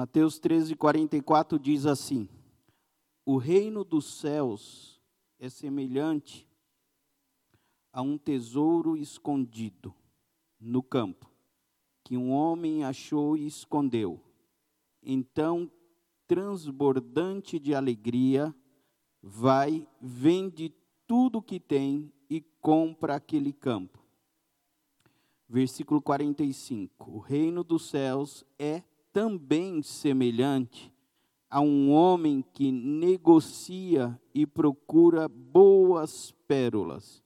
Mateus 13, 44 diz assim: O reino dos céus é semelhante a um tesouro escondido no campo, que um homem achou e escondeu. Então, transbordante de alegria, vai, vende tudo o que tem e compra aquele campo. Versículo 45: O reino dos céus é também semelhante a um homem que negocia e procura boas pérolas.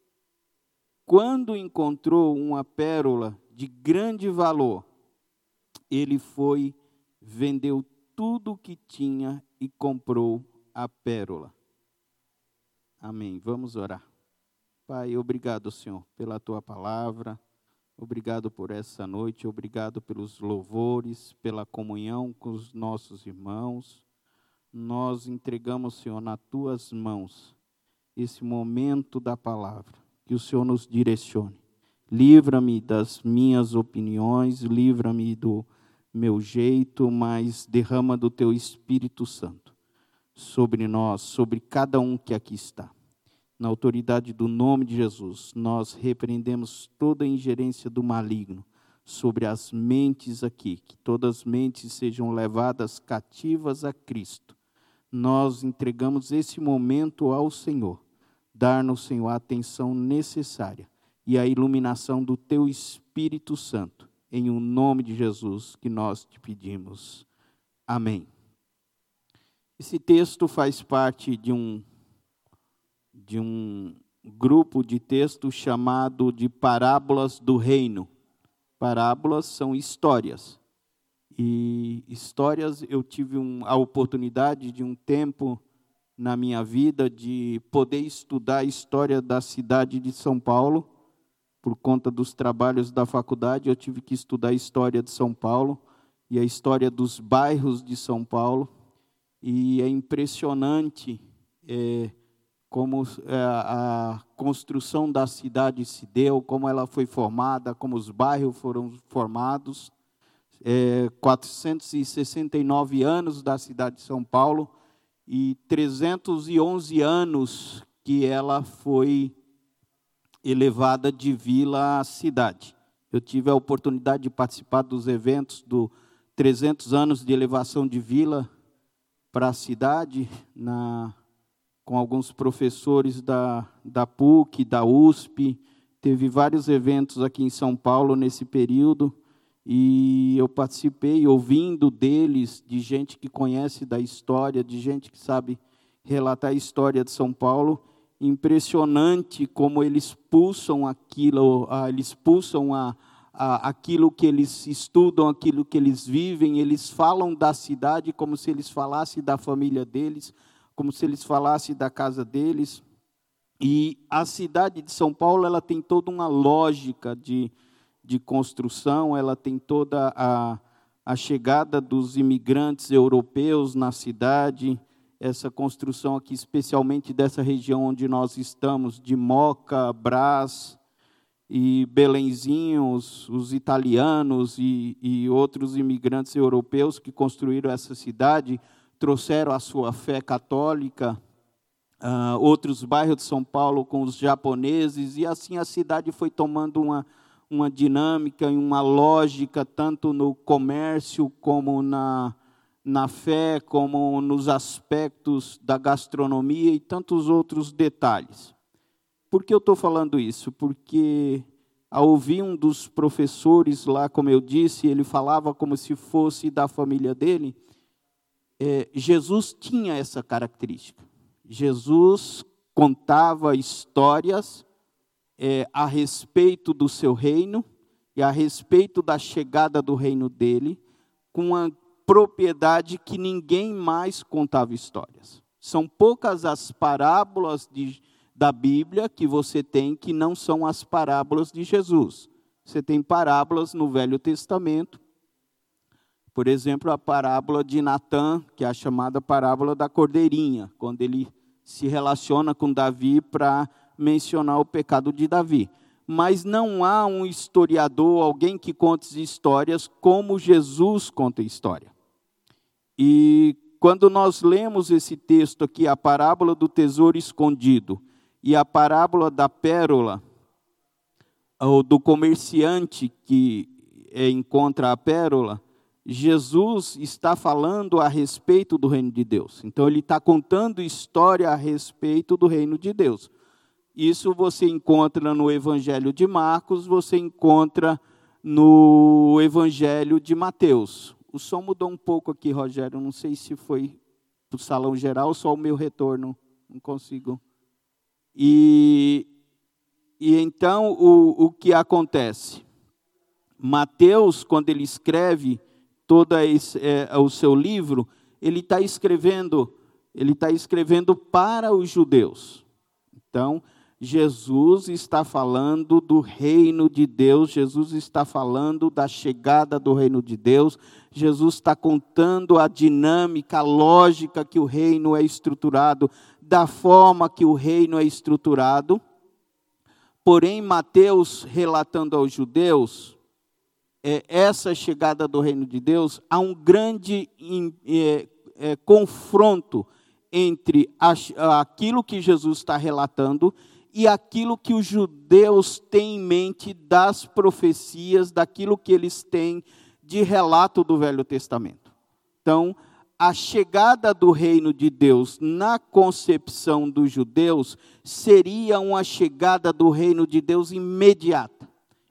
Quando encontrou uma pérola de grande valor, ele foi, vendeu tudo o que tinha e comprou a pérola. Amém. Vamos orar. Pai, obrigado, Senhor, pela tua palavra. Obrigado por essa noite, obrigado pelos louvores, pela comunhão com os nossos irmãos. Nós entregamos, Senhor, nas tuas mãos esse momento da palavra. Que o Senhor nos direcione. Livra-me das minhas opiniões, livra-me do meu jeito, mas derrama do teu Espírito Santo sobre nós, sobre cada um que aqui está. Na autoridade do nome de Jesus, nós repreendemos toda a ingerência do maligno sobre as mentes aqui, que todas as mentes sejam levadas cativas a Cristo. Nós entregamos esse momento ao Senhor, dar-nos, Senhor, a atenção necessária e a iluminação do Teu Espírito Santo, em o um nome de Jesus que nós te pedimos. Amém. Esse texto faz parte de um, de um grupo de texto chamado de Parábolas do Reino. Parábolas são histórias. E histórias, eu tive um, a oportunidade de um tempo na minha vida de poder estudar a história da cidade de São Paulo. Por conta dos trabalhos da faculdade, eu tive que estudar a história de São Paulo e a história dos bairros de São Paulo e é impressionante é, como é, a construção da cidade se deu, como ela foi formada, como os bairros foram formados. É, 469 anos da cidade de São Paulo e 311 anos que ela foi elevada de vila a cidade. Eu tive a oportunidade de participar dos eventos do 300 anos de elevação de vila para a cidade, na, com alguns professores da, da PUC, da USP. Teve vários eventos aqui em São Paulo nesse período e eu participei ouvindo deles, de gente que conhece da história, de gente que sabe relatar a história de São Paulo. Impressionante como eles pulsam aquilo, eles pulsam a, aquilo que eles estudam, aquilo que eles vivem, eles falam da cidade como se eles falassem da família deles, como se eles falassem da casa deles. E a cidade de São Paulo, ela tem toda uma lógica de, de construção, ela tem toda a, a chegada dos imigrantes europeus na cidade, essa construção aqui, especialmente dessa região onde nós estamos, de Moca, Brás, e Belenzinho, os, os italianos e, e, outros imigrantes europeus que construíram essa cidade, trouxeram a sua fé católica, uh, outros bairros de São Paulo com os japoneses, e assim a cidade foi tomando uma, uma dinâmica e uma lógica, tanto no comércio como na, na fé, como nos aspectos da gastronomia e tantos outros detalhes. Por que eu estou falando isso? Porque ao ouvir um dos professores lá, como eu disse, ele falava como se fosse da família dele. É, Jesus tinha essa característica. Jesus contava histórias é, a respeito do seu reino e a respeito da chegada do reino dele, com uma propriedade que ninguém mais contava histórias. São poucas as parábolas de da Bíblia que você tem que não são as parábolas de Jesus. Você tem parábolas no Velho Testamento. Por exemplo, a parábola de Natã, que é a chamada parábola da cordeirinha, quando ele se relaciona com Davi para mencionar o pecado de Davi. Mas não há um historiador, alguém que conte histórias como Jesus conta história. E quando nós lemos esse texto aqui, a parábola do tesouro escondido e a parábola da pérola, ou do comerciante que é, encontra a pérola, Jesus está falando a respeito do reino de Deus. Então, ele está contando história a respeito do reino de Deus. Isso você encontra no Evangelho de Marcos, você encontra no Evangelho de Mateus. O som mudou um pouco aqui, Rogério. Não sei se foi para o salão geral, só o meu retorno. Não consigo. E, e então, o, o que acontece? Mateus, quando ele escreve todo esse, é, o seu livro, ele está escrevendo, ele está escrevendo para os judeus. Então, Jesus está falando do reino de Deus, Jesus está falando da chegada do reino de Deus, Jesus está contando a dinâmica, a lógica que o reino é estruturado, da forma que o reino é estruturado. Porém, Mateus, relatando aos judeus, essa chegada do reino de Deus, há um grande é, é, confronto entre aquilo que Jesus está relatando e aquilo que os judeus têm em mente das profecias, daquilo que eles têm de relato do Velho Testamento. Então, a chegada do reino de Deus na concepção dos judeus seria uma chegada do reino de Deus imediata.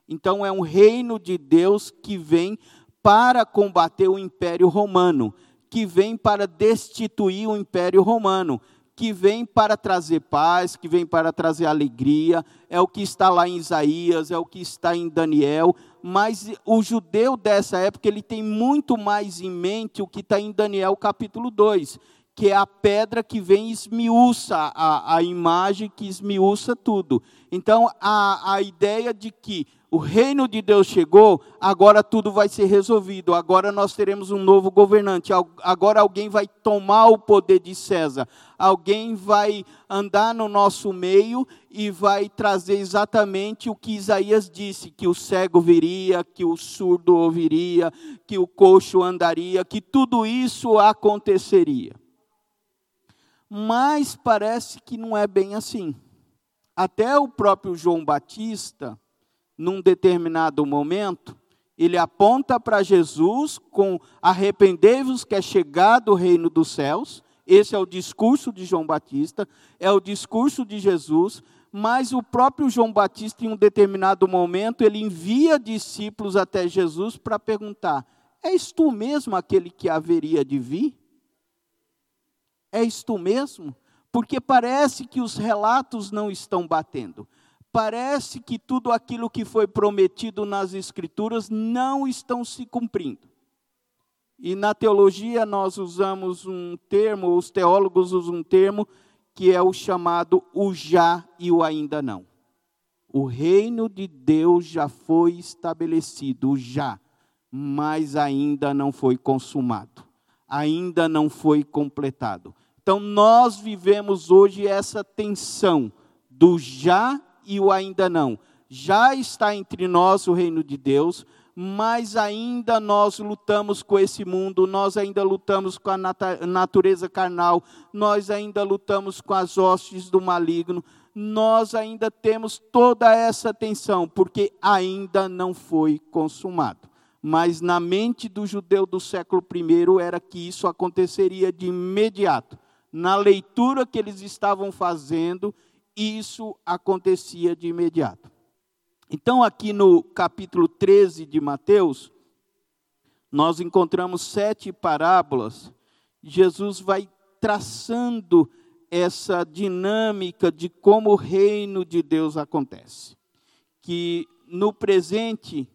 Então é um reino de Deus que vem para combater o Império Romano, que vem para destituir o Império Romano, que vem para trazer paz, que vem para trazer alegria, é o que está lá em Isaías, é o que está em Daniel, mas o judeu dessa época ele tem muito mais em mente o que está em Daniel capítulo 2, que é a pedra que vem e esmiuça a, a imagem, que esmiuça tudo. Então, a, a ideia de que o reino de Deus chegou, agora tudo vai ser resolvido, agora nós teremos um novo governante, agora alguém vai tomar o poder de César, alguém vai andar no nosso meio e vai trazer exatamente o que Isaías disse: que o cego viria, que o surdo ouviria, que o coxo andaria, que tudo isso aconteceria. Mas parece que não é bem assim. Até o próprio João Batista num determinado momento, ele aponta para Jesus com arrependei-vos que é chegado o reino dos céus. Esse é o discurso de João Batista, é o discurso de Jesus, mas o próprio João Batista, em um determinado momento, ele envia discípulos até Jesus para perguntar: És tu mesmo aquele que haveria de vir? És tu mesmo? Porque parece que os relatos não estão batendo parece que tudo aquilo que foi prometido nas Escrituras não estão se cumprindo. E na teologia nós usamos um termo, os teólogos usam um termo que é o chamado o já e o ainda não. O reino de Deus já foi estabelecido, já, mas ainda não foi consumado, ainda não foi completado. Então nós vivemos hoje essa tensão do já e o ainda não. Já está entre nós o reino de Deus, mas ainda nós lutamos com esse mundo, nós ainda lutamos com a natureza carnal, nós ainda lutamos com as hostes do maligno, nós ainda temos toda essa tensão, porque ainda não foi consumado. Mas na mente do judeu do século I era que isso aconteceria de imediato. Na leitura que eles estavam fazendo, isso acontecia de imediato. Então, aqui no capítulo 13 de Mateus, nós encontramos sete parábolas. Jesus vai traçando essa dinâmica de como o reino de Deus acontece. Que no presente,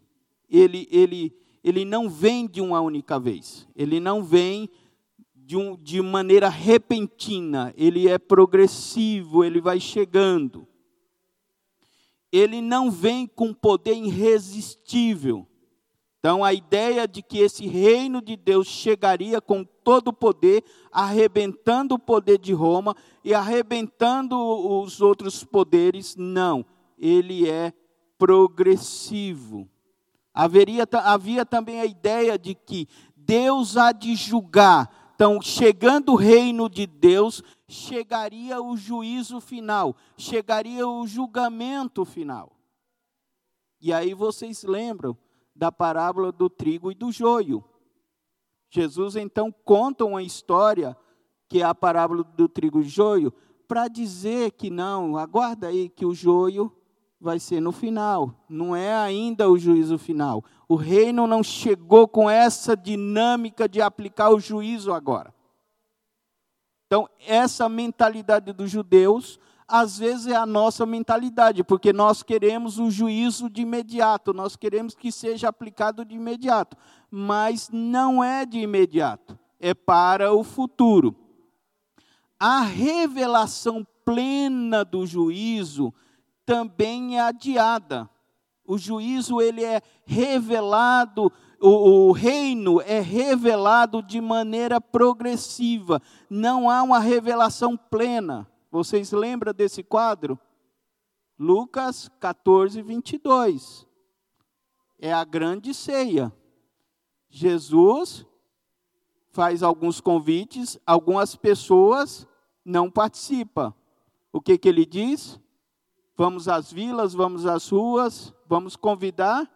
ele, ele, ele não vem de uma única vez, ele não vem de, um, de maneira repentina, ele é progressivo, ele vai chegando. Ele não vem com poder irresistível. Então, a ideia de que esse reino de Deus chegaria com todo o poder, arrebentando o poder de Roma e arrebentando os outros poderes, não. Ele é progressivo. Haveria, havia também a ideia de que Deus há de julgar Então, chegando o reino de Deus, chegaria o juízo final, chegaria o julgamento final. E aí vocês lembram da parábola do trigo e do joio. Jesus então conta uma história, que é a parábola do trigo e joio, para dizer que não, aguarda aí que o joio vai ser no final, não é ainda o juízo final. O reino não chegou com essa dinâmica de aplicar o juízo agora. Então, essa mentalidade dos judeus, às vezes é a nossa mentalidade, porque nós queremos o juízo de imediato, nós queremos que seja aplicado de imediato, mas não é de imediato, é para o futuro. A revelação plena do juízo também é adiada. O juízo ele é revelado, o, o, reino é revelado de maneira progressiva. Não há uma revelação plena. Vocês lembram desse quadro? Lucas 14, 22. É a grande ceia. Jesus faz alguns convites, algumas pessoas não participam. O que, que ele diz? Vamos às vilas, vamos às ruas, vamos convidar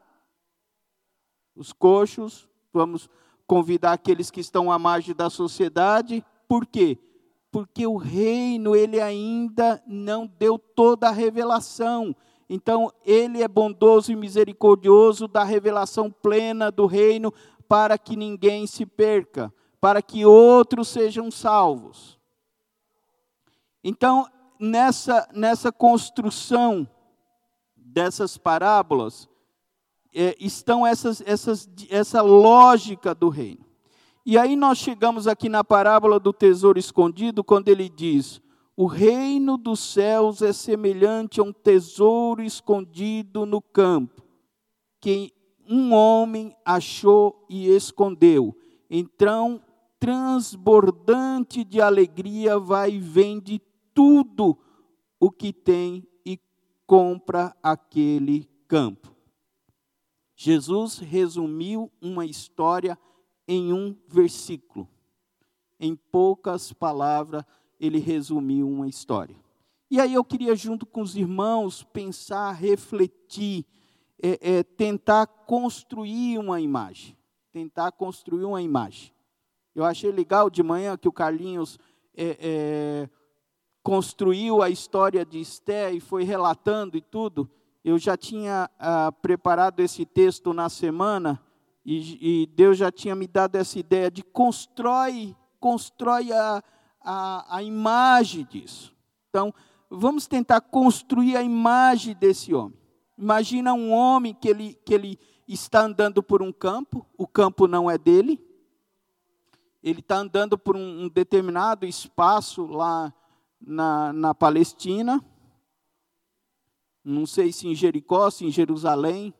os coxos, vamos convidar aqueles que estão à margem da sociedade. Por quê? Porque o reino, ele ainda não deu toda a revelação. Então, ele é bondoso e misericordioso, da revelação plena do reino, para que ninguém se perca, para que outros sejam salvos. Então, nessa, nessa construção dessas parábolas, é, estão essas, essas, essa lógica do reino. E aí nós chegamos aqui na parábola do tesouro escondido, quando ele diz: O reino dos céus é semelhante a um tesouro escondido no campo, que um homem achou e escondeu. Então, transbordante de alegria, vai e vende tudo o que tem compra aquele campo. Jesus resumiu uma história em um versículo. Em poucas palavras, ele resumiu uma história. E aí eu queria, junto com os irmãos, pensar, refletir, é, é, tentar construir uma imagem. Tentar construir uma imagem. Eu achei legal de manhã que o Carlinhos é, é construiu a história de Esté e foi relatando e tudo, eu já tinha ah, preparado esse texto na semana e, e, Deus já tinha me dado essa ideia de constrói, constrói a, a, a imagem disso. Então, vamos tentar construir a imagem desse homem. Imagina um homem que ele, que ele está andando por um campo, o campo não é dele, ele está andando por um, um determinado espaço lá na, na Palestina, não sei se em Jericó, se em Jerusalém,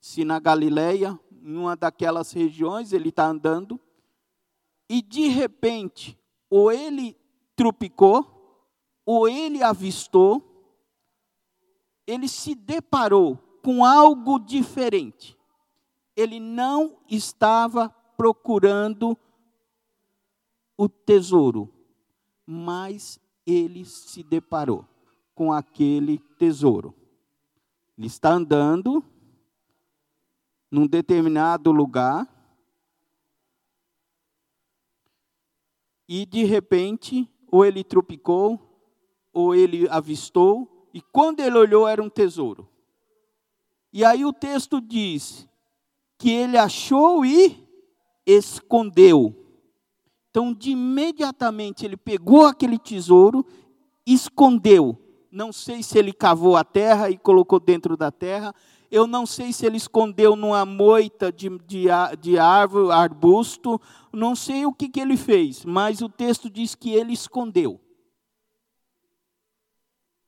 se na Galileia, em uma daquelas regiões ele está andando, e de repente, ou ele trupicou, ou ele avistou, ele se deparou com algo diferente. Ele não estava procurando o tesouro, mas ele se deparou com aquele tesouro. Ele está andando num determinado lugar e de repente ou ele tropicou ou ele avistou e quando ele olhou era um tesouro. E aí o texto diz que ele achou e escondeu. Então, de imediatamente, ele pegou aquele tesouro, escondeu. Não sei se ele cavou a terra e colocou dentro da terra. Eu não sei se ele escondeu numa moita de, de, de árvore, arbusto. Não sei o que, que ele fez, mas o texto diz que ele escondeu.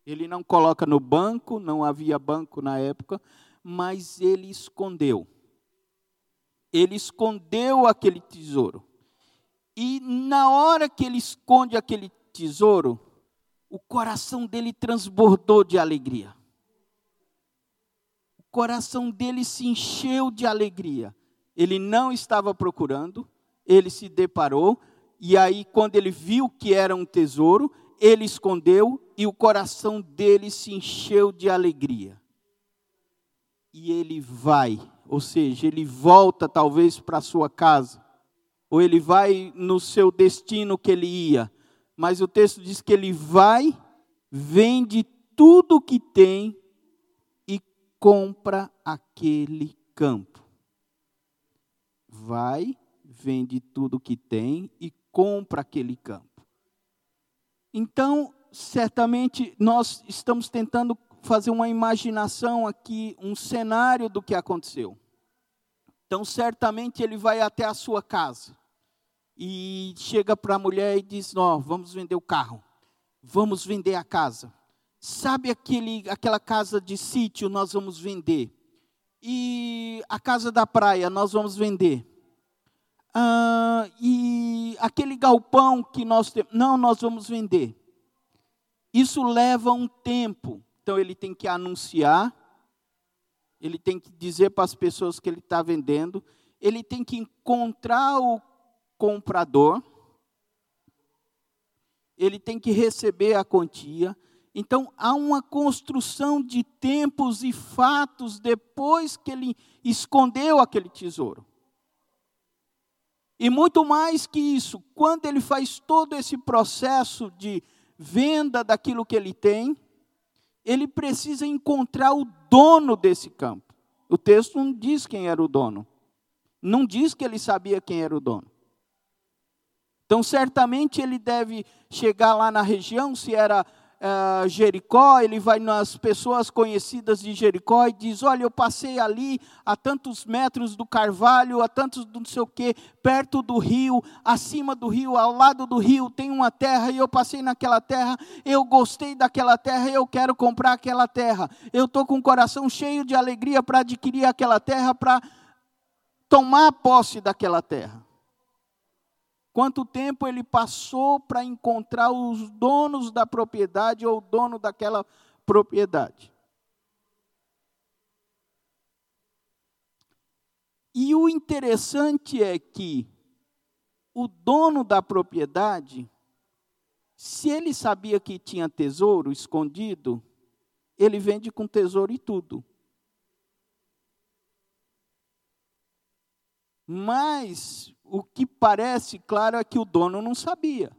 Ele não coloca no banco, não havia banco na época, mas ele escondeu. Ele escondeu aquele tesouro. E na hora que ele esconde aquele tesouro, o coração dele transbordou de alegria. O coração dele se encheu de alegria. Ele não estava procurando, ele se deparou e aí, quando ele viu que era um tesouro, ele escondeu e o coração dele se encheu de alegria. E ele vai, ou seja, ele volta talvez para sua casa, ou ele vai no seu destino que ele ia, mas o texto diz que ele vai, vende tudo o que tem e compra aquele campo. Vai, vende tudo o que tem e compra aquele campo. Então, certamente nós estamos tentando fazer uma imaginação aqui, um cenário do que aconteceu. Então, certamente ele vai até a sua casa e chega para a mulher e diz: oh, vamos vender o carro, vamos vender a casa. Sabe aquele, aquela casa de sítio nós vamos vender? E a casa da praia nós vamos vender. Ah, e aquele galpão que nós temos, não, nós vamos vender. Isso leva um tempo. Então ele tem que anunciar, ele tem que dizer para as pessoas que ele está vendendo, ele tem que encontrar o comprador, ele tem que receber a quantia. Então há uma construção de tempos e fatos depois que ele escondeu aquele tesouro. E muito mais que isso, quando ele faz todo esse processo de venda daquilo que ele tem, ele precisa encontrar o dono desse campo. O texto não diz quem era o dono. Não diz que ele sabia quem era o dono. Então, certamente ele deve chegar lá na região, se era uh, Jericó, ele vai nas pessoas conhecidas de Jericó e diz: Olha, eu passei ali a tantos metros do carvalho, a tantos do não sei o quê, perto do rio, acima do rio, ao lado do rio, tem uma terra e eu passei naquela terra, eu gostei daquela terra e eu quero comprar aquela terra. Eu estou com o coração cheio de alegria para adquirir aquela terra, para tomar posse daquela terra. Quanto tempo ele passou para encontrar os donos da propriedade ou o dono daquela propriedade? E o interessante é que o dono da propriedade, se ele sabia que tinha tesouro escondido, ele vende com tesouro e tudo. Mas o que parece claro é que o dono não sabia.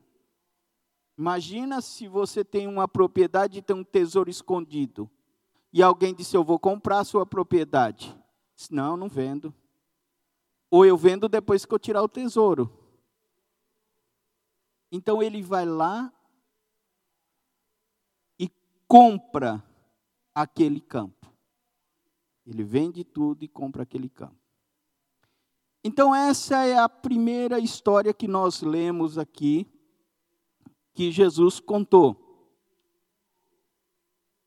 Imagina se você tem uma propriedade e tem um tesouro escondido. E alguém disse: Eu vou comprar a sua propriedade. Disse, não, não vendo. Ou eu vendo depois que eu tirar o tesouro. Então ele vai lá e compra aquele campo. Ele vende tudo e compra aquele campo. Então, essa é a primeira história que nós lemos aqui, que Jesus contou.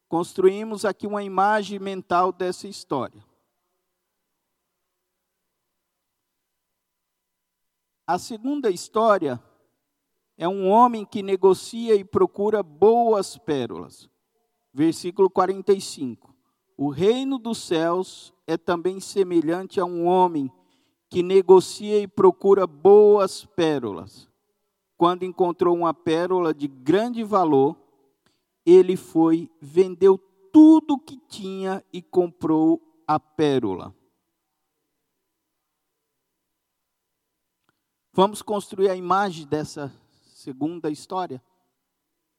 Construímos aqui uma imagem mental dessa história. A segunda história é um homem que negocia e procura boas pérolas. Versículo 45. O reino dos céus é também semelhante a um homem que negocia e procura boas pérolas. Quando encontrou uma pérola de grande valor, ele foi, vendeu tudo que tinha e comprou a pérola. Vamos construir a imagem dessa segunda história?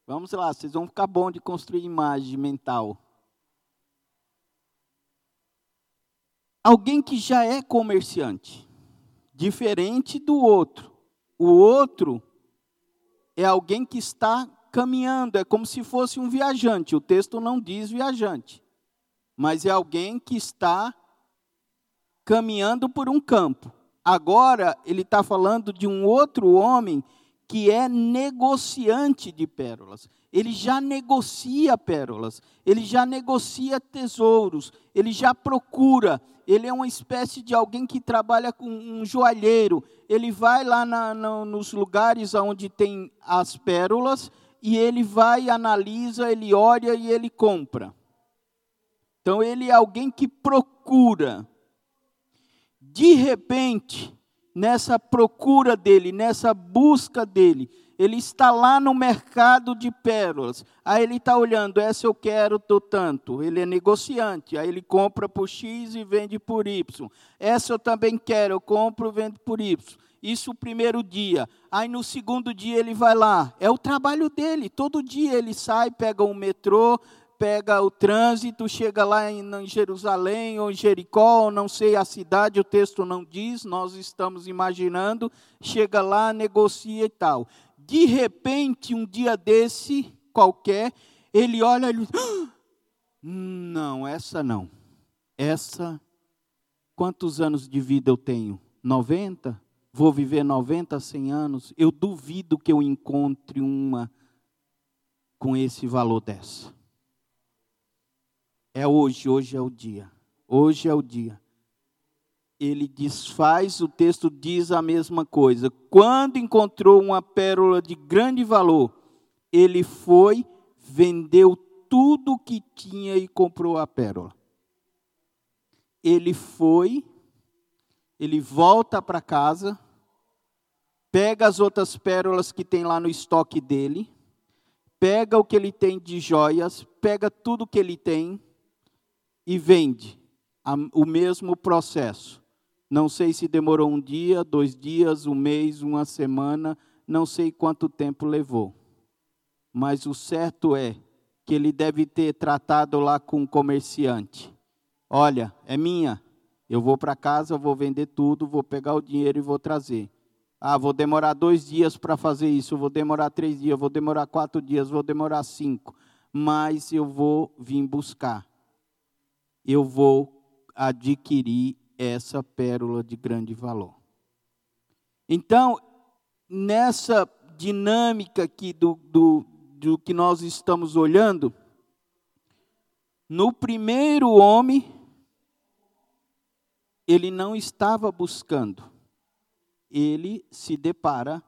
Vamos lá, vocês vão ficar bom de construir imagem mental. Alguém que já é comerciante, diferente do outro. O outro é alguém que está caminhando, é como se fosse um viajante. O texto não diz viajante, mas é alguém que está caminhando por um campo. Agora ele está falando de um outro homem que é negociante de pérolas. Ele já negocia pérolas, ele já negocia tesouros, ele já procura. Ele é uma espécie de alguém que trabalha com um joalheiro. Ele vai lá na, na, nos lugares onde tem as pérolas e ele vai, analisa, ele olha e ele compra. Então ele é alguém que procura. De repente, nessa procura dele, nessa busca dele. Ele está lá no mercado de pérolas. Aí ele está olhando, essa eu quero do tanto. Ele é negociante. Aí ele compra por X e vende por Y. Essa eu também quero, eu compro vendo por Y. Isso o primeiro dia. Aí no segundo dia ele vai lá. É o trabalho dele. Todo dia ele sai, pega um metrô, pega o trânsito, chega lá em, Jerusalém ou em Jericó, não sei a cidade, o texto não diz, nós estamos imaginando, chega lá, negocia e tal. De repente, um dia desse, qualquer, ele olha e diz, ah, não, essa não. Essa, quantos anos de vida eu tenho? 90? Vou viver 90, 100 anos? Eu duvido que eu encontre uma com esse valor dessa. É hoje, hoje é o dia. Hoje é o dia. Ele desfaz, o texto diz a mesma coisa. Quando encontrou uma pérola de grande valor, ele foi, vendeu tudo o que tinha e comprou a pérola. Ele foi, ele volta para casa, pega as outras pérolas que tem lá no estoque dele, pega o que ele tem de joias, pega tudo que ele tem, e vende o mesmo processo. Não sei se demorou um dia, dois dias, um mês, uma semana, não sei quanto tempo levou. Mas o certo é que ele deve ter tratado lá com o comerciante. Olha, é minha. Eu vou para casa, vou vender tudo, vou pegar o dinheiro e vou trazer. Ah, vou demorar dois dias para fazer isso, vou demorar três dias, vou demorar quatro dias, vou demorar cinco. Mas eu vou vir buscar eu vou adquirir essa pérola de grande valor. Então, nessa dinâmica aqui do, do, do que nós estamos olhando, no primeiro homem, ele não estava buscando, ele se depara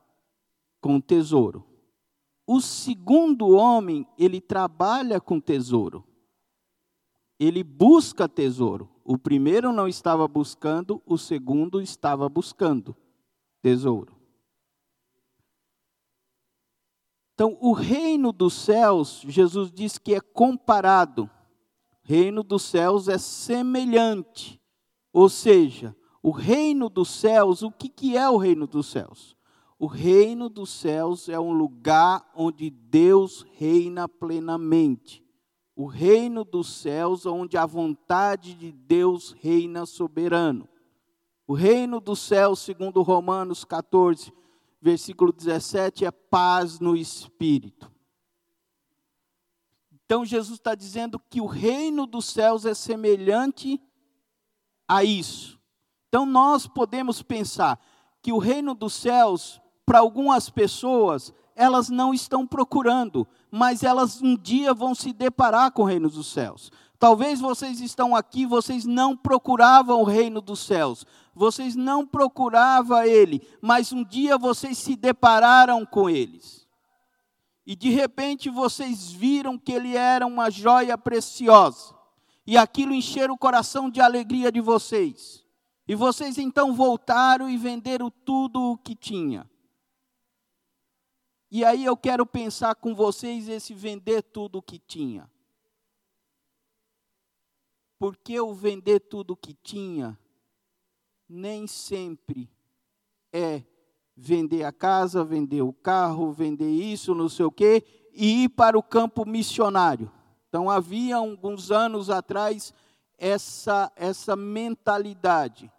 com tesouro. O segundo homem, ele trabalha com tesouro ele busca tesouro. O primeiro não estava buscando, o segundo estava buscando tesouro. Então, o reino dos céus, Jesus diz que é comparado. Reino dos céus é semelhante. Ou seja, o reino dos céus, o que, que é o reino dos céus? O reino dos céus é um lugar onde Deus reina plenamente o reino dos céus, onde a vontade de Deus reina soberano. O reino dos céus, segundo Romanos 14, versículo 17, é paz no espírito. Então Jesus está dizendo que o reino dos céus é semelhante a isso. Então nós podemos pensar que o reino dos céus, para algumas pessoas, elas não estão procurando, mas elas um dia vão se deparar com o reino dos céus. Talvez vocês estão aqui, vocês não procuravam o reino dos céus, vocês não procuravam ele, mas um dia vocês se depararam com eles. E de repente vocês viram que ele era uma joia preciosa, e aquilo encheram o coração de alegria de vocês. E vocês então voltaram e venderam tudo o que tinha. E aí eu quero pensar com vocês esse vender tudo o que tinha. Porque o vender tudo o que tinha nem sempre é vender a casa, vender o carro, vender isso, não sei o quê, e ir para o campo missionário. Então havia alguns anos atrás essa essa mentalidade.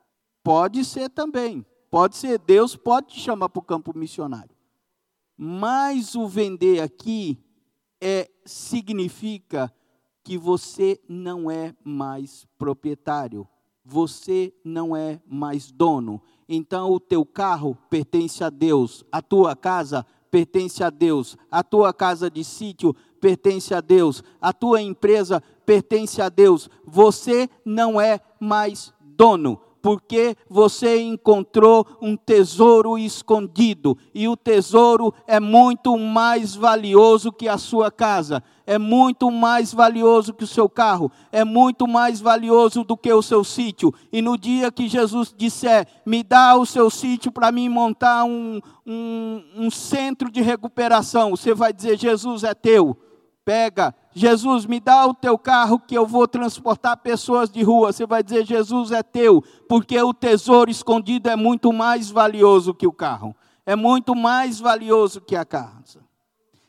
Pode ser também, pode ser Deus pode te chamar para o campo missionário. Mas o vender aqui é significa que você não é mais proprietário, você não é mais dono. Então o teu carro pertence a Deus, a tua casa pertence a Deus, a tua casa de sítio pertence a Deus, a tua empresa pertence a Deus. Você não é mais dono, porque você encontrou um tesouro escondido, e o tesouro é muito mais valioso que a sua casa, é muito mais valioso que o seu carro, é muito mais valioso do que o seu sítio. E no dia que Jesus disser, me dá o seu sítio para mim montar um, um, um centro de recuperação, você vai dizer: Jesus é teu pega, Jesus, me dá o teu carro que eu vou transportar pessoas de rua. Você vai dizer, Jesus é teu, porque o tesouro escondido é muito mais valioso que o carro, é muito mais valioso que a casa.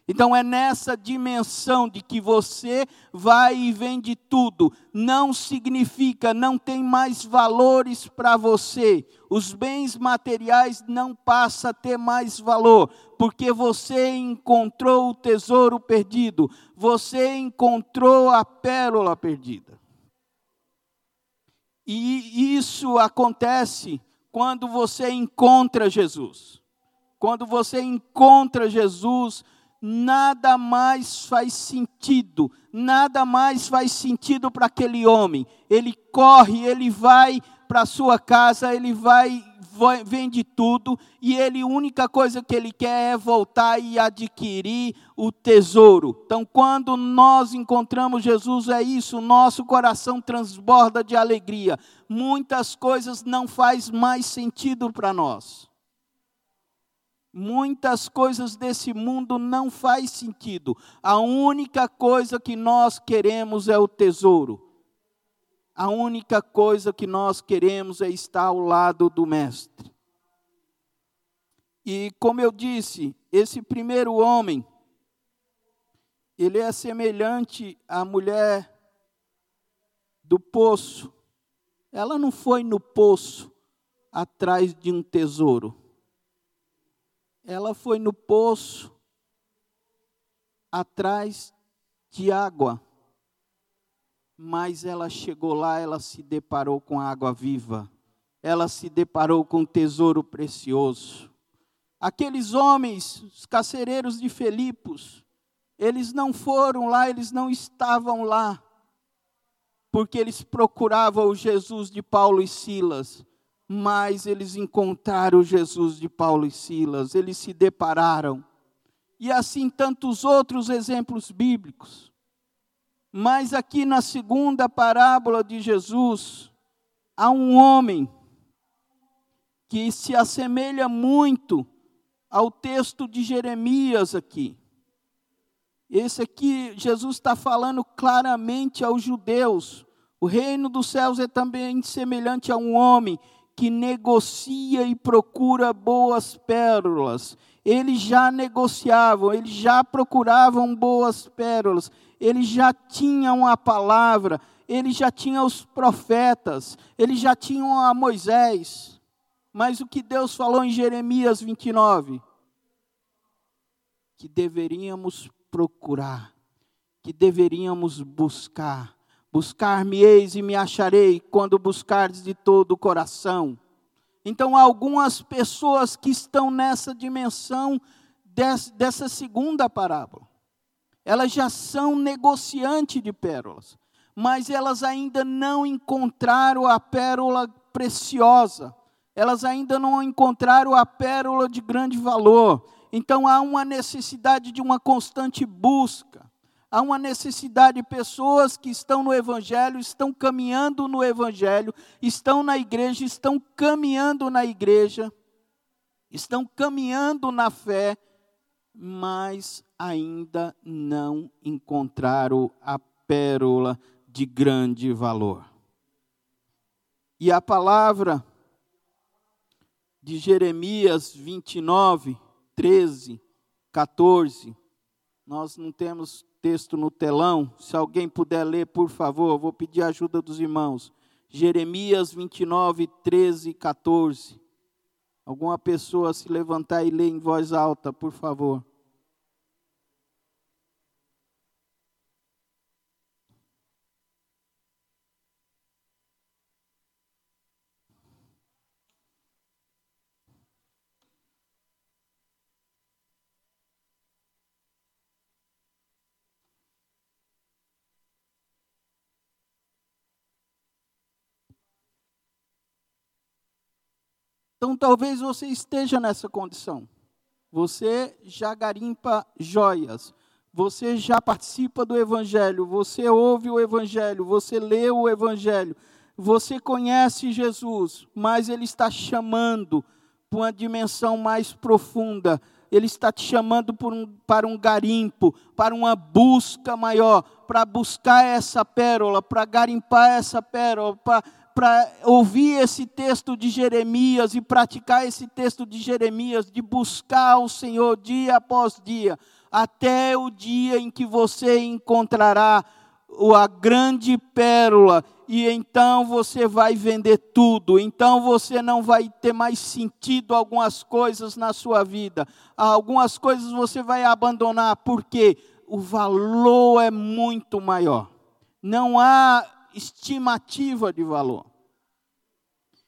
Então é nessa dimensão de que você vai e vende tudo, não significa, não tem mais valores para você. Os bens materiais não passam a ter mais valor, porque você encontrou o tesouro perdido, você encontrou a pérola perdida. E isso acontece quando você encontra Jesus. Quando você encontra Jesus, nada mais faz sentido, nada mais faz sentido para aquele homem. Ele corre, ele vai para sua casa, ele vai, vai, vende tudo e ele a única coisa que ele quer é voltar e adquirir o tesouro. Então, quando nós encontramos Jesus, é isso, nosso coração transborda de alegria. Muitas coisas não faz mais sentido para nós. Muitas coisas desse mundo não faz sentido. A única coisa que nós queremos é o tesouro. A única coisa que nós queremos é estar ao lado do mestre. E como eu disse, esse primeiro homem ele é semelhante à mulher do poço. Ela não foi no poço atrás de um tesouro ela foi no poço atrás de água. Mas ela chegou lá, ela se deparou com água viva. Ela se deparou com um tesouro precioso. Aqueles homens, os carcereiros de Filipos, eles não foram lá, eles não estavam lá, porque eles procuravam o Jesus de Paulo e Silas, mas eles encontraram Jesus de Paulo e Silas, eles se depararam. E assim tantos outros exemplos bíblicos. Mas aqui na segunda parábola de Jesus, há um homem que se assemelha muito ao texto de Jeremias aqui. Esse aqui, Jesus está falando claramente aos judeus. O reino dos céus é também semelhante a um homem que negocia e procura boas pérolas. Eles já negociavam, eles já procuravam boas pérolas, eles já tinham a palavra, eles já tinham os profetas, eles já tinham a Moisés. Mas o que Deus falou em Jeremias 29? Que deveríamos procurar, que deveríamos buscar Buscar-me-eis e me acharei quando buscardes de todo o coração. Então, algumas pessoas que estão nessa dimensão dessa segunda parábola. Elas já são negociantes de pérolas, mas elas ainda não encontraram a pérola preciosa. Elas ainda não encontraram a pérola de grande valor. Então há uma necessidade de uma constante busca há uma necessidade de pessoas que estão no Evangelho, estão caminhando no Evangelho, estão na igreja, estão caminhando na igreja, estão caminhando na fé, mas ainda não encontraram a pérola de grande valor. E a palavra de Jeremias 29, 13, 14, nós não temos texto no telão. Se alguém puder ler, por favor, vou pedir a ajuda dos irmãos. Jeremias 29, 13 e 14. Alguma pessoa se levantar e ler em voz alta, por favor. Então talvez você esteja nessa condição. Você já garimpa joias, você já participa do Evangelho, você ouve o Evangelho, você lê o Evangelho, você conhece Jesus, mas Ele está chamando para uma dimensão mais profunda. Ele está te chamando um, para um garimpo, para uma busca maior, para buscar essa pérola, para garimpar essa pérola, para para ouvir esse texto de Jeremias e praticar esse texto de Jeremias, de buscar o Senhor dia após dia, até o dia em que você encontrará a grande pérola, e então você vai vender tudo, então você não vai ter mais sentido algumas coisas na sua vida, algumas coisas você vai abandonar, porque o valor é muito maior, não há estimativa de valor.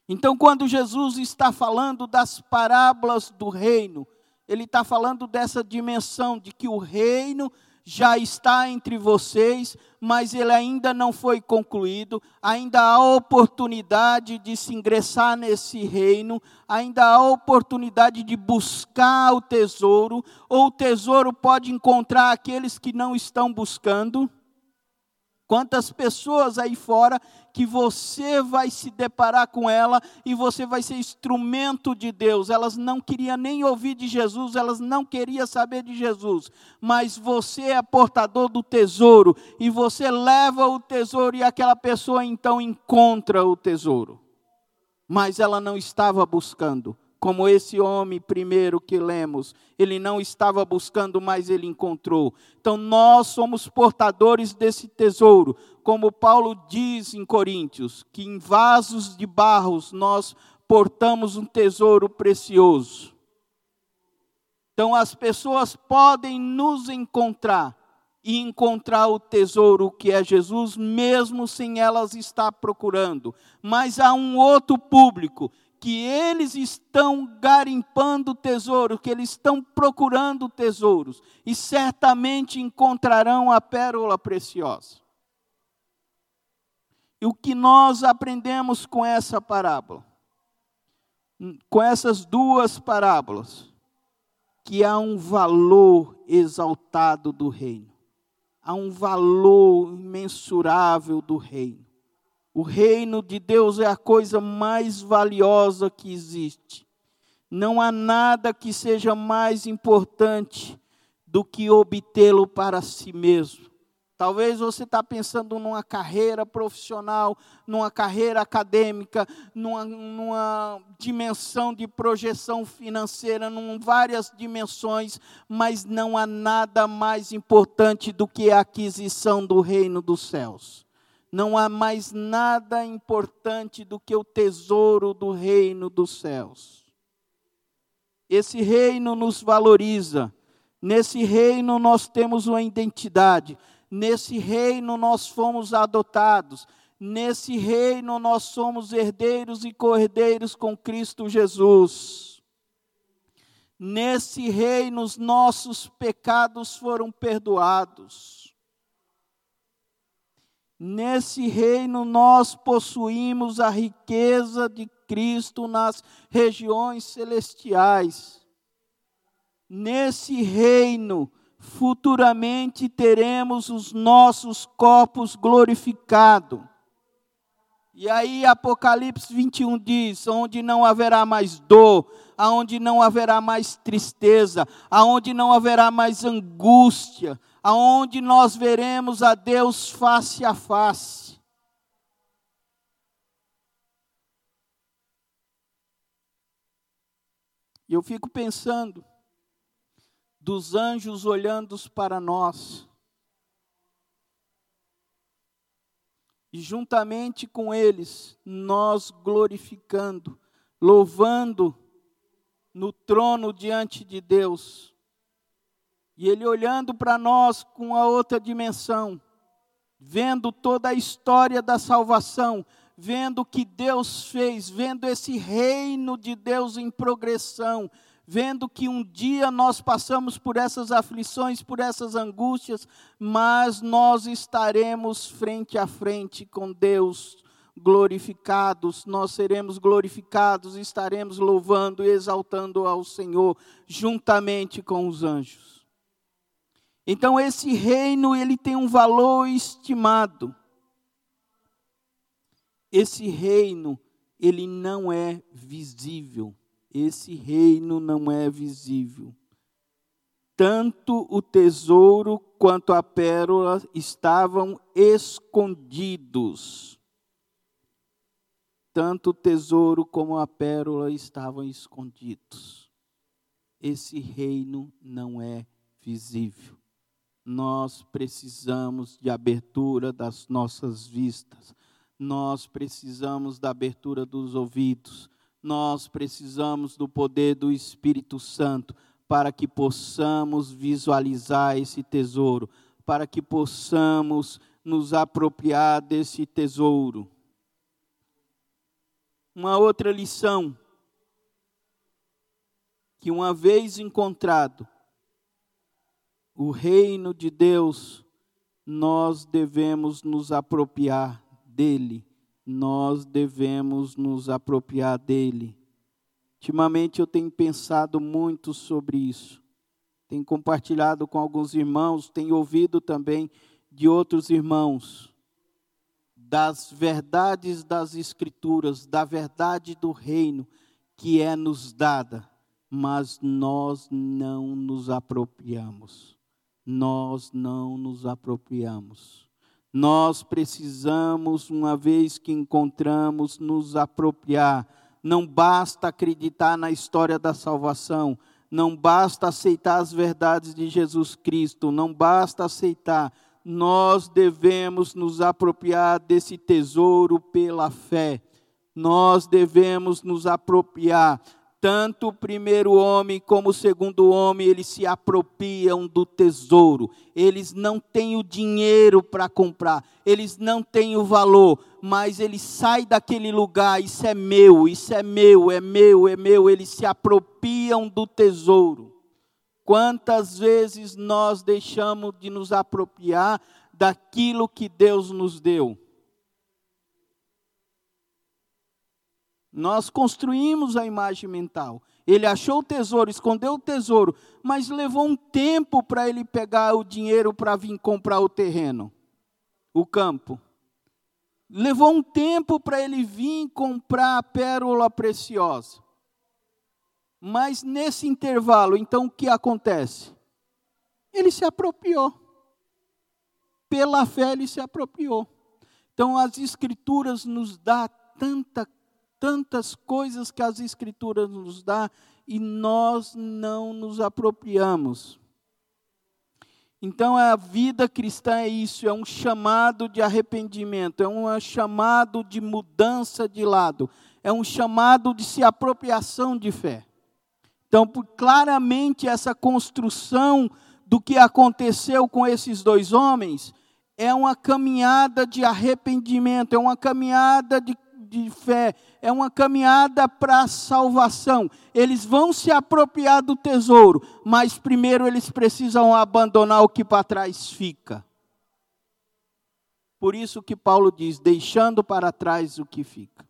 Então, quando Jesus está falando das parábolas do reino, ele está falando dessa dimensão de que o reino já está entre vocês, mas ele ainda não foi concluído, ainda há oportunidade de se ingressar nesse reino, ainda há oportunidade de buscar o tesouro, ou o tesouro pode encontrar aqueles que não estão buscando. Quantas pessoas aí fora que você vai se deparar com ela e você vai ser instrumento de Deus. Elas não queriam nem ouvir de Jesus, elas não queriam saber de Jesus, mas você é portador do tesouro e você leva o tesouro e aquela pessoa então encontra o tesouro. Mas ela não estava buscando como esse homem primeiro que lemos, ele não estava buscando, mas ele encontrou. Então nós somos portadores desse tesouro, como Paulo diz em Coríntios, que em vasos de barros nós portamos um tesouro precioso. Então as pessoas podem nos encontrar e encontrar o tesouro que é Jesus, mesmo sem elas estar procurando. Mas há um outro público que eles estão garimpando tesouro, que eles estão procurando tesouros, e certamente encontrarão a pérola preciosa. E o que nós aprendemos com essa parábola? Com essas duas parábolas, que há um valor exaltado do reino, há um valor imensurável do reino. O reino de Deus é a coisa mais valiosa que existe. Não há nada que seja mais importante do que obtê-lo para si mesmo. Talvez você está pensando numa carreira profissional, numa carreira acadêmica, numa, numa dimensão de projeção financeira, em várias dimensões, mas não há nada mais importante do que a aquisição do reino dos céus. Não há mais nada importante do que o tesouro do reino dos céus. Esse reino nos valoriza. Nesse reino nós temos uma identidade. Nesse reino nós fomos adotados. Nesse reino nós somos herdeiros e cordeiros com Cristo Jesus. Nesse reino os nossos pecados foram perdoados. Nesse reino nós possuímos a riqueza de Cristo nas regiões celestiais. Nesse reino, futuramente teremos os nossos corpos glorificados. E aí Apocalipse 21 diz: onde não haverá mais dor, aonde não haverá mais tristeza, aonde não haverá mais angústia, aonde nós veremos a Deus face a face. E eu fico pensando dos anjos olhando para nós. E juntamente com eles, nós glorificando, louvando no trono diante de Deus e ele olhando para nós com a outra dimensão, vendo toda a história da salvação, vendo o que Deus fez, vendo esse reino de Deus em progressão, vendo que um dia nós passamos por essas aflições, por essas angústias, mas nós estaremos frente a frente com Deus, glorificados, nós seremos glorificados, estaremos louvando e exaltando ao Senhor juntamente com os anjos. Então esse reino ele tem um valor estimado. Esse reino ele não é visível. Esse reino não é visível. Tanto o tesouro quanto a pérola estavam escondidos tanto o tesouro como a pérola estavam escondidos. Esse reino não é visível. Nós precisamos de abertura das nossas vistas. Nós precisamos da abertura dos ouvidos. Nós precisamos do poder do Espírito Santo para que possamos visualizar esse tesouro, para que possamos nos apropriar desse tesouro uma outra lição que uma vez encontrado o reino de Deus, nós devemos nos apropriar dele. Nós devemos nos apropriar dele. Ultimamente eu tenho pensado muito sobre isso. Tenho compartilhado com alguns irmãos, tenho ouvido também de outros irmãos das verdades das Escrituras, da verdade do reino que é nos dada, mas nós não nos apropriamos. Nós não nos apropriamos. Nós precisamos, uma vez que encontramos, nos apropriar. Não basta acreditar na história da salvação, não basta aceitar as verdades de Jesus Cristo, não basta aceitar nós devemos nos apropriar desse tesouro pela fé. Nós devemos nos apropriar. Tanto o primeiro homem como o segundo homem, eles se apropriam do tesouro. Eles não têm o dinheiro para comprar, eles não têm o valor, mas eles saem daquele lugar, isso é meu, isso é meu, é meu, é meu. Eles se apropriam do tesouro. Quantas vezes nós deixamos de nos apropriar daquilo que Deus nos deu? Nós construímos a imagem mental. Ele achou o tesouro, escondeu o tesouro, mas levou um tempo para ele pegar o dinheiro para vir comprar o terreno, o campo. Levou um tempo para ele vir comprar a pérola preciosa. Mas nesse intervalo, então o que acontece? Ele se apropriou. Pela fé ele se apropriou. Então as escrituras nos dá tanta, tantas coisas que as escrituras nos dá e nós não nos apropriamos. Então a vida cristã é isso, é um chamado de arrependimento, é um chamado de mudança de lado, é um chamado de se apropriação de fé. Então, claramente, essa construção do que aconteceu com esses dois homens é uma caminhada de arrependimento, é uma caminhada de, de fé, é uma caminhada para a salvação. Eles vão se apropriar do tesouro, mas primeiro eles precisam abandonar o que para trás fica. Por isso que Paulo diz: deixando para trás o que fica.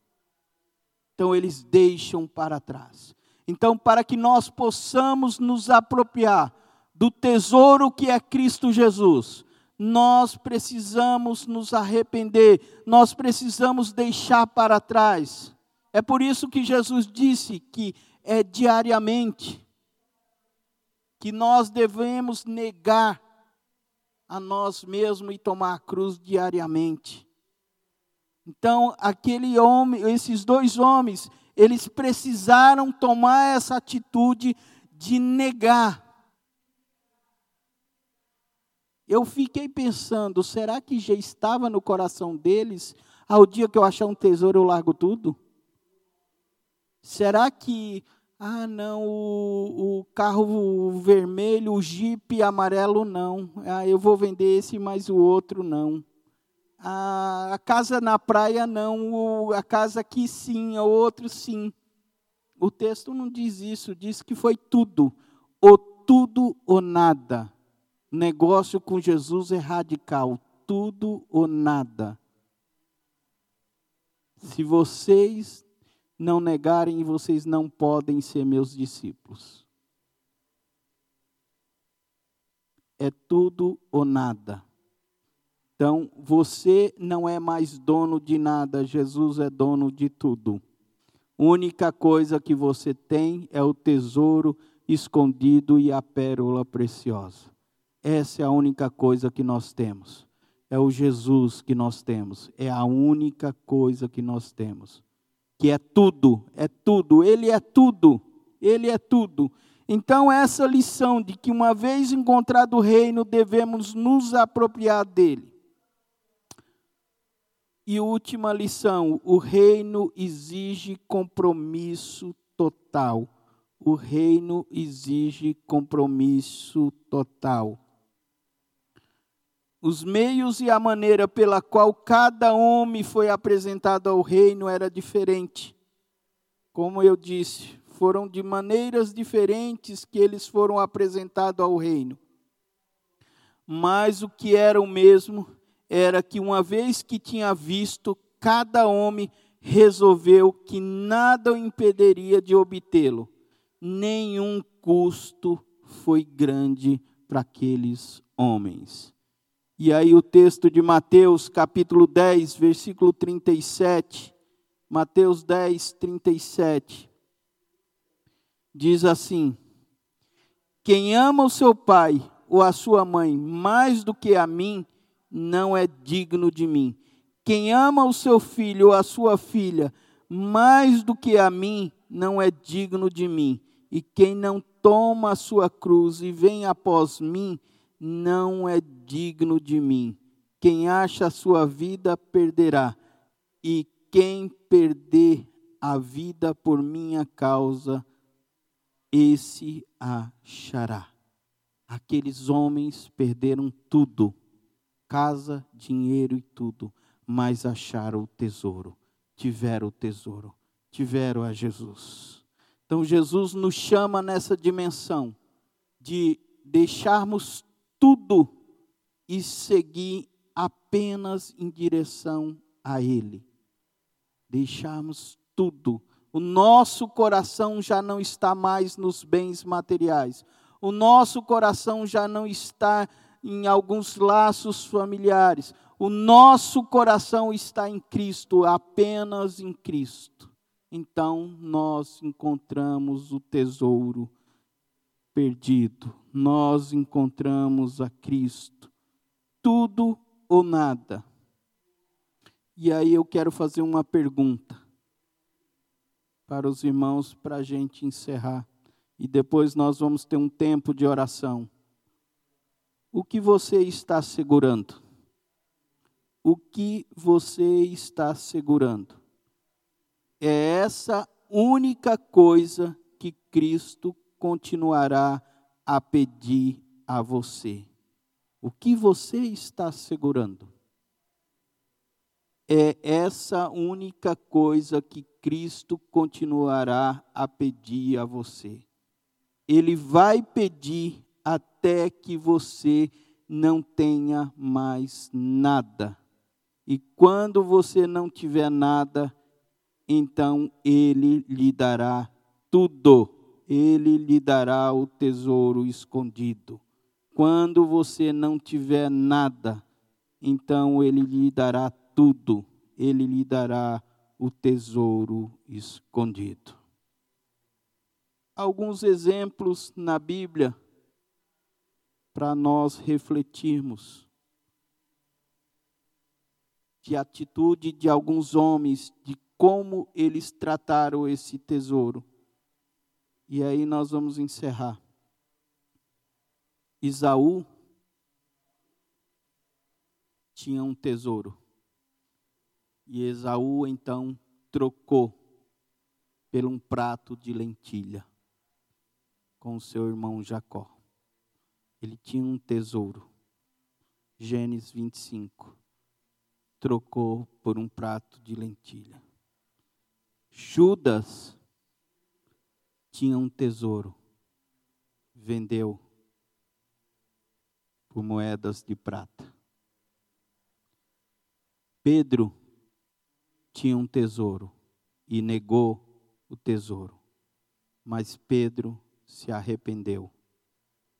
Então eles deixam para trás. Então, para que nós possamos nos apropriar do tesouro que é Cristo Jesus, nós precisamos nos arrepender, nós precisamos deixar para trás. É por isso que Jesus disse que é diariamente que nós devemos negar a nós mesmos e tomar a cruz diariamente. Então, aquele homem, esses dois homens, eles precisaram tomar essa atitude de negar. Eu fiquei pensando, será que já estava no coração deles? Ao dia que eu achar um tesouro, eu largo tudo? Será que, ah, não, o, o carro vermelho, o jipe amarelo, não. Ah, eu vou vender esse, mas o outro não. A, a casa na praia não, a casa aqui sim, o outro sim. O texto não diz isso, diz que foi tudo, ou tudo ou nada. Negócio com Jesus é radical, tudo ou nada. Se vocês não negarem, vocês não podem ser meus discípulos. É tudo ou nada. Então, você não é mais dono de nada, Jesus é dono de tudo. Única coisa que você tem é o tesouro escondido e a pérola preciosa. Essa é a única coisa que nós temos. É o Jesus que nós temos. É a única coisa que nós temos. Que é tudo, é tudo. Ele é tudo. Ele é tudo. Então, essa lição de que uma vez encontrado o reino, devemos nos apropriar dele. E última lição: o reino exige compromisso total. O reino exige compromisso total. Os meios e a maneira pela qual cada homem foi apresentado ao reino era diferente. Como eu disse, foram de maneiras diferentes que eles foram apresentados ao reino. Mas o que era o mesmo era que uma vez que tinha visto, cada homem resolveu que nada o impediria de obtê-lo. Nenhum custo foi grande para aqueles homens. E aí o texto de Mateus, capítulo 10, versículo 37, Mateus 10, 37, diz assim: Quem ama o seu pai ou a sua mãe mais do que a mim, não é digno de mim. Quem ama o seu filho ou a sua filha mais do que a mim, não é digno de mim. E quem não toma a sua cruz e vem após mim, não é digno de mim. Quem acha a sua vida, perderá. E quem perder a vida por minha causa, esse achará. Aqueles homens perderam tudo casa, dinheiro e tudo, mas acharam o tesouro, tiveram o tesouro, tiveram a Jesus. Então Jesus nos chama nessa dimensão de deixarmos tudo e seguir apenas em direção a Ele. Deixarmos tudo. O nosso coração já não está mais nos bens materiais. O nosso coração já não está em alguns laços familiares. O nosso coração está em Cristo, apenas em Cristo. Então nós encontramos o tesouro perdido, nós encontramos a Cristo. Tudo ou nada. E aí eu quero fazer uma pergunta para os irmãos, para a gente encerrar. E depois nós vamos ter um tempo de oração. O que você está segurando? O que você está segurando? É essa única coisa que Cristo continuará a pedir a você. O que você está segurando? É essa única coisa que Cristo continuará a pedir a você. Ele vai pedir até que você não tenha mais nada. E quando você não tiver nada, então ele lhe dará tudo. Ele lhe dará o tesouro escondido. Quando você não tiver nada, então ele lhe dará tudo. Ele lhe dará o tesouro escondido. Alguns exemplos na Bíblia para nós refletirmos de atitude de alguns homens, de como eles trataram esse tesouro. E aí nós vamos encerrar. Isaú tinha um tesouro. E Esaú então trocou por um prato de lentilha com seu irmão Jacó ele tinha um tesouro. Gênesis 25. Trocou por um prato de lentilha. Judas tinha um tesouro. Vendeu por moedas de prata. Pedro tinha um tesouro e negou o tesouro. Mas Pedro se arrependeu.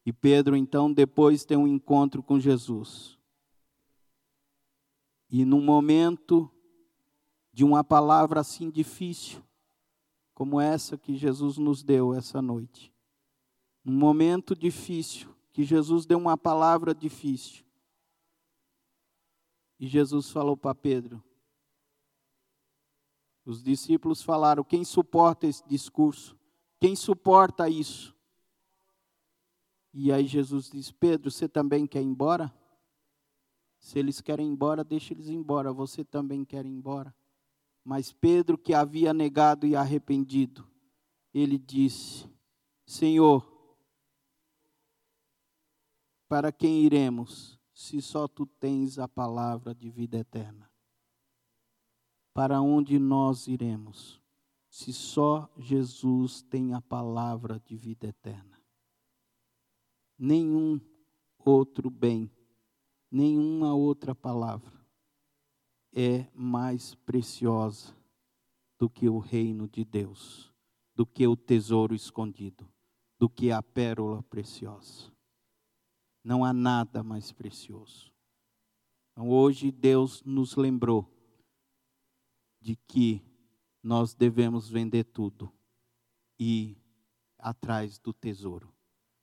E Pedro, então, depois tem um encontro com Jesus. E num momento de uma palavra assim difícil, como essa que Jesus nos deu essa noite, num momento difícil, que Jesus deu uma palavra difícil, e Jesus falou para Pedro, os discípulos falaram: quem suporta esse discurso? Quem suporta isso? E aí Jesus diz: Pedro, você também quer ir embora? Se eles querem ir embora, deixa eles embora. Você também quer ir embora? Mas Pedro, que havia negado e arrependido, ele disse: Senhor, para quem iremos, se só tu tens a palavra de vida eterna? Para onde nós iremos, se só Jesus tem a palavra de vida eterna? Nenhum outro bem, nenhuma outra palavra é mais preciosa do que o reino de Deus, do que o tesouro escondido, do que a pérola preciosa. Não há nada mais precioso. Então, hoje Deus nos lembrou de que nós devemos vender tudo e ir atrás do tesouro,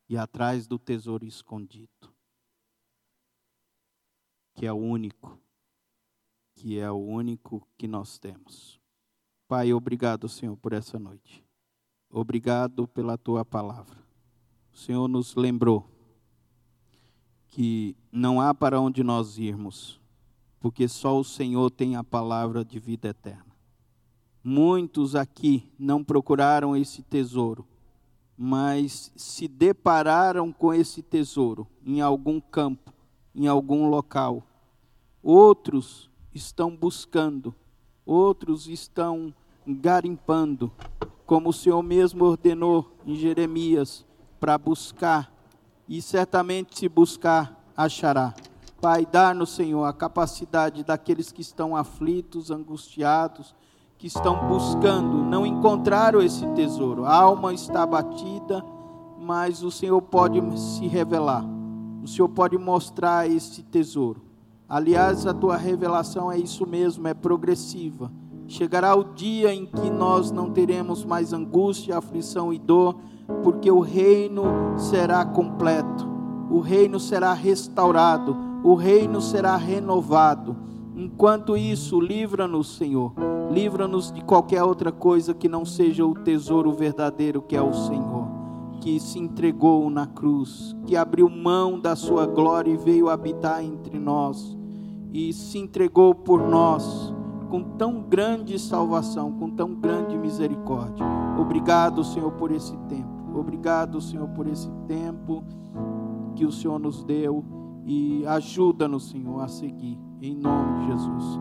e atrás do tesouro escondido, que é o único que é o único que nós temos. Pai, obrigado, Senhor, por essa noite. Obrigado pela tua palavra. O Senhor nos lembrou que não há para onde nós irmos, porque só o Senhor tem a palavra de vida eterna. Muitos aqui não procuraram esse tesouro, mas se depararam com esse tesouro em algum campo, em algum local. Outros estão buscando, outros estão garimpando, como o Senhor mesmo ordenou em Jeremias, para buscar, e certamente se buscar, achará. Pai, dá-nos, Senhor, a capacidade daqueles que estão aflitos, angustiados, que estão buscando, não encontraram esse tesouro. A alma está abatida, mas o Senhor pode se revelar. O Senhor pode mostrar esse tesouro. Aliás, a tua revelação é isso mesmo, é progressiva. Chegará o dia em que nós não teremos mais angústia, aflição e dor, porque o reino será completo, o reino será restaurado, o reino será renovado. Enquanto isso, livra-nos, Senhor, livra-nos de qualquer outra coisa que não seja o tesouro verdadeiro que é o Senhor, que se entregou na cruz, que abriu mão da sua glória e veio habitar entre nós e se entregou por nós com tão grande salvação, com tão grande misericórdia. Obrigado, Senhor, por esse tempo. Obrigado, Senhor, por esse tempo que o Senhor nos deu e ajuda-nos, Senhor, a seguir. Em nome de Jesus.